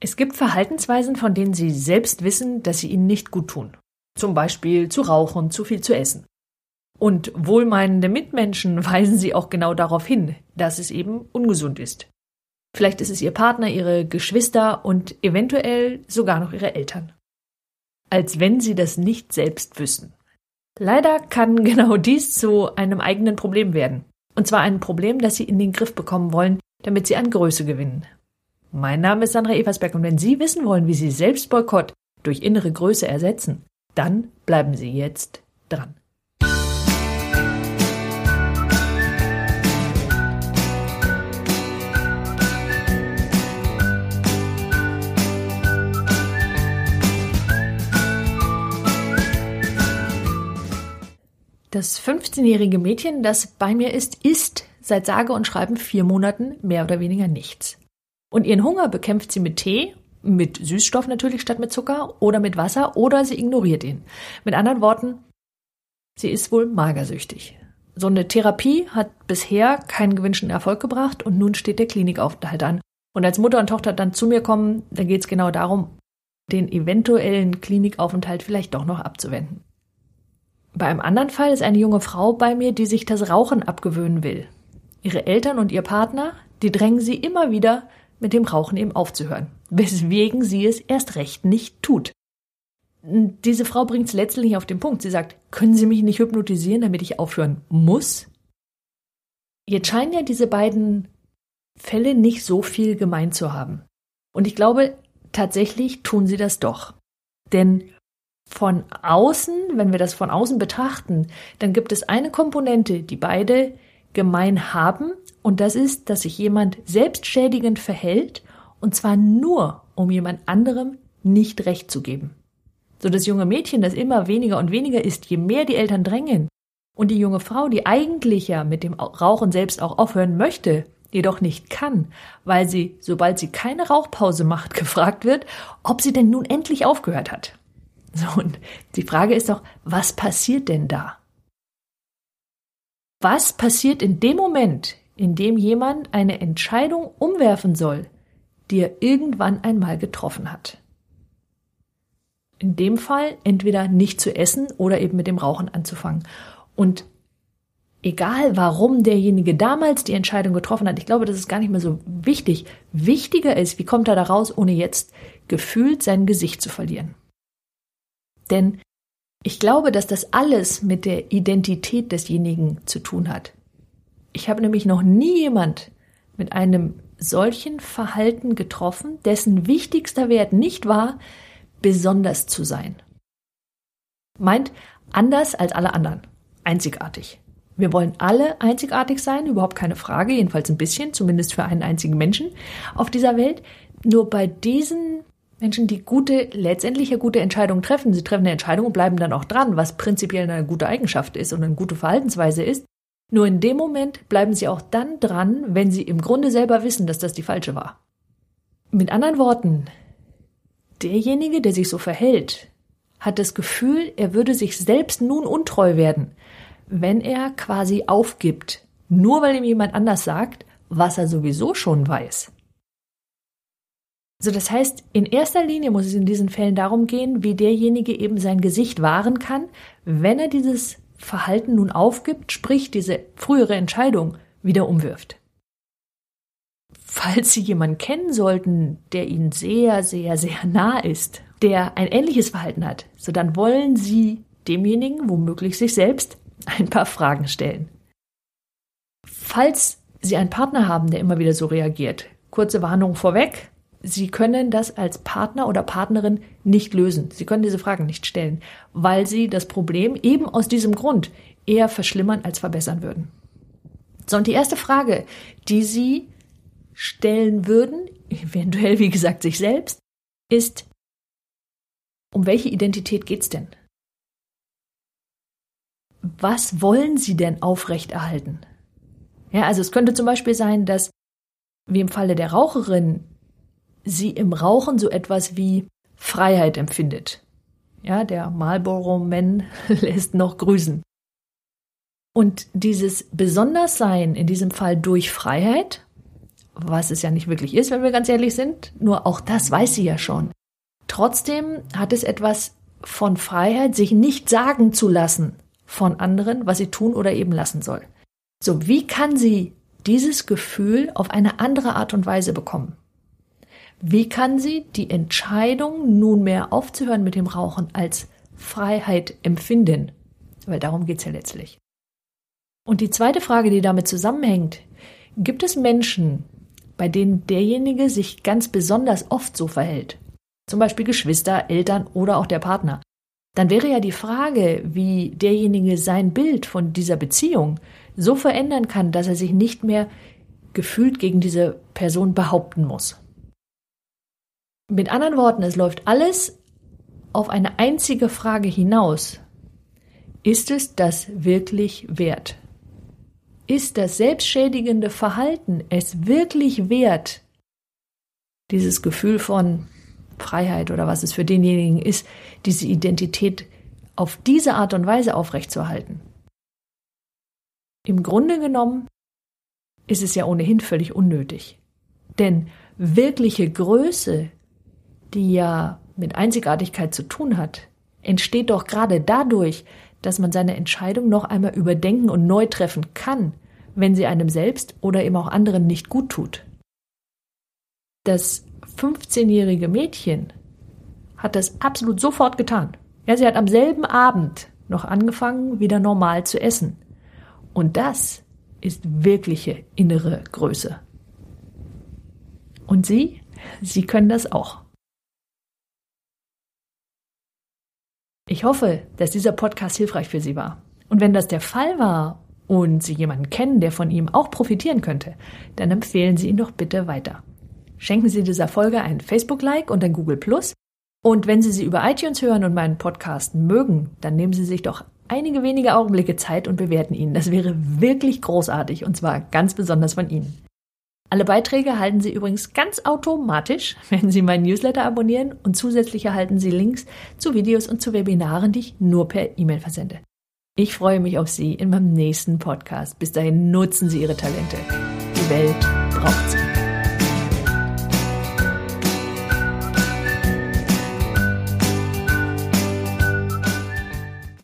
Es gibt Verhaltensweisen, von denen Sie selbst wissen, dass sie Ihnen nicht gut tun. Zum Beispiel zu rauchen, zu viel zu essen. Und wohlmeinende Mitmenschen weisen Sie auch genau darauf hin, dass es eben ungesund ist. Vielleicht ist es Ihr Partner, Ihre Geschwister und eventuell sogar noch Ihre Eltern. Als wenn Sie das nicht selbst wüssten. Leider kann genau dies zu einem eigenen Problem werden. Und zwar ein Problem, das Sie in den Griff bekommen wollen, damit Sie an Größe gewinnen. Mein Name ist Sandra Eversberg und wenn Sie wissen wollen, wie Sie Selbstboykott durch innere Größe ersetzen, dann bleiben Sie jetzt dran. Das 15-jährige Mädchen, das bei mir ist, isst seit sage und schreiben vier Monaten mehr oder weniger nichts. Und ihren Hunger bekämpft sie mit Tee, mit Süßstoff natürlich statt mit Zucker oder mit Wasser oder sie ignoriert ihn. Mit anderen Worten, sie ist wohl magersüchtig. So eine Therapie hat bisher keinen gewünschten Erfolg gebracht und nun steht der Klinikaufenthalt an. Und als Mutter und Tochter dann zu mir kommen, da geht es genau darum, den eventuellen Klinikaufenthalt vielleicht doch noch abzuwenden. Bei einem anderen Fall ist eine junge Frau bei mir, die sich das Rauchen abgewöhnen will. Ihre Eltern und ihr Partner, die drängen sie immer wieder, mit dem Rauchen eben aufzuhören, weswegen sie es erst recht nicht tut. Diese Frau bringt es letztlich auf den Punkt. Sie sagt, können Sie mich nicht hypnotisieren, damit ich aufhören muss? Jetzt scheinen ja diese beiden Fälle nicht so viel gemein zu haben. Und ich glaube, tatsächlich tun sie das doch. Denn von außen, wenn wir das von außen betrachten, dann gibt es eine Komponente, die beide gemein haben, und das ist, dass sich jemand selbstschädigend verhält, und zwar nur, um jemand anderem nicht recht zu geben. So das junge Mädchen, das immer weniger und weniger ist, je mehr die Eltern drängen, und die junge Frau, die eigentlich ja mit dem Rauchen selbst auch aufhören möchte, jedoch nicht kann, weil sie, sobald sie keine Rauchpause macht, gefragt wird, ob sie denn nun endlich aufgehört hat. So, und die Frage ist doch, was passiert denn da? Was passiert in dem Moment, in dem jemand eine Entscheidung umwerfen soll, die er irgendwann einmal getroffen hat? In dem Fall entweder nicht zu essen oder eben mit dem Rauchen anzufangen. Und egal warum derjenige damals die Entscheidung getroffen hat, ich glaube, das ist gar nicht mehr so wichtig. Wichtiger ist, wie kommt er da raus, ohne jetzt gefühlt sein Gesicht zu verlieren. Denn ich glaube, dass das alles mit der Identität desjenigen zu tun hat. Ich habe nämlich noch nie jemand mit einem solchen Verhalten getroffen, dessen wichtigster Wert nicht war, besonders zu sein. Meint anders als alle anderen, einzigartig. Wir wollen alle einzigartig sein, überhaupt keine Frage, jedenfalls ein bisschen, zumindest für einen einzigen Menschen auf dieser Welt. Nur bei diesen Menschen, die gute, letztendlich eine gute Entscheidungen treffen. Sie treffen eine Entscheidung und bleiben dann auch dran, was prinzipiell eine gute Eigenschaft ist und eine gute Verhaltensweise ist. Nur in dem Moment bleiben sie auch dann dran, wenn sie im Grunde selber wissen, dass das die falsche war. Mit anderen Worten, derjenige, der sich so verhält, hat das Gefühl, er würde sich selbst nun untreu werden, wenn er quasi aufgibt, nur weil ihm jemand anders sagt, was er sowieso schon weiß. So, das heißt, in erster Linie muss es in diesen Fällen darum gehen, wie derjenige eben sein Gesicht wahren kann, wenn er dieses Verhalten nun aufgibt, sprich diese frühere Entscheidung wieder umwirft. Falls Sie jemanden kennen sollten, der Ihnen sehr, sehr, sehr nah ist, der ein ähnliches Verhalten hat, so dann wollen Sie demjenigen womöglich sich selbst ein paar Fragen stellen. Falls Sie einen Partner haben, der immer wieder so reagiert, kurze Warnung vorweg, Sie können das als Partner oder Partnerin nicht lösen. Sie können diese Fragen nicht stellen, weil Sie das Problem eben aus diesem Grund eher verschlimmern als verbessern würden. So, und die erste Frage, die Sie stellen würden, eventuell wie gesagt sich selbst, ist, um welche Identität geht's denn? Was wollen Sie denn aufrechterhalten? Ja, also es könnte zum Beispiel sein, dass, wie im Falle der Raucherin, sie im Rauchen so etwas wie Freiheit empfindet. Ja, der Marlboro Man lässt noch grüßen. Und dieses Besonderssein in diesem Fall durch Freiheit was es ja nicht wirklich ist, wenn wir ganz ehrlich sind. Nur auch das weiß sie ja schon. Trotzdem hat es etwas von Freiheit, sich nicht sagen zu lassen von anderen, was sie tun oder eben lassen soll. So, wie kann sie dieses Gefühl auf eine andere Art und Weise bekommen? Wie kann sie die Entscheidung, nunmehr aufzuhören mit dem Rauchen, als Freiheit empfinden? Weil darum geht's ja letztlich. Und die zweite Frage, die damit zusammenhängt, gibt es Menschen, bei denen derjenige sich ganz besonders oft so verhält? Zum Beispiel Geschwister, Eltern oder auch der Partner. Dann wäre ja die Frage, wie derjenige sein Bild von dieser Beziehung so verändern kann, dass er sich nicht mehr gefühlt gegen diese Person behaupten muss. Mit anderen Worten, es läuft alles auf eine einzige Frage hinaus. Ist es das wirklich wert? Ist das selbstschädigende Verhalten es wirklich wert, dieses Gefühl von Freiheit oder was es für denjenigen ist, diese Identität auf diese Art und Weise aufrechtzuerhalten? Im Grunde genommen ist es ja ohnehin völlig unnötig. Denn wirkliche Größe die ja mit Einzigartigkeit zu tun hat, entsteht doch gerade dadurch, dass man seine Entscheidung noch einmal überdenken und neu treffen kann, wenn sie einem selbst oder eben auch anderen nicht gut tut. Das 15-jährige Mädchen hat das absolut sofort getan. Ja, sie hat am selben Abend noch angefangen, wieder normal zu essen. Und das ist wirkliche innere Größe. Und Sie, Sie können das auch. Ich hoffe, dass dieser Podcast hilfreich für Sie war. Und wenn das der Fall war und Sie jemanden kennen, der von ihm auch profitieren könnte, dann empfehlen Sie ihn doch bitte weiter. Schenken Sie dieser Folge ein Facebook-Like und ein Google Plus. Und wenn Sie sie über iTunes hören und meinen Podcast mögen, dann nehmen Sie sich doch einige wenige Augenblicke Zeit und bewerten ihn. Das wäre wirklich großartig und zwar ganz besonders von Ihnen. Alle Beiträge erhalten Sie übrigens ganz automatisch, wenn Sie meinen Newsletter abonnieren und zusätzlich erhalten Sie Links zu Videos und zu Webinaren, die ich nur per E-Mail versende. Ich freue mich auf Sie in meinem nächsten Podcast. Bis dahin nutzen Sie Ihre Talente. Die Welt braucht sie.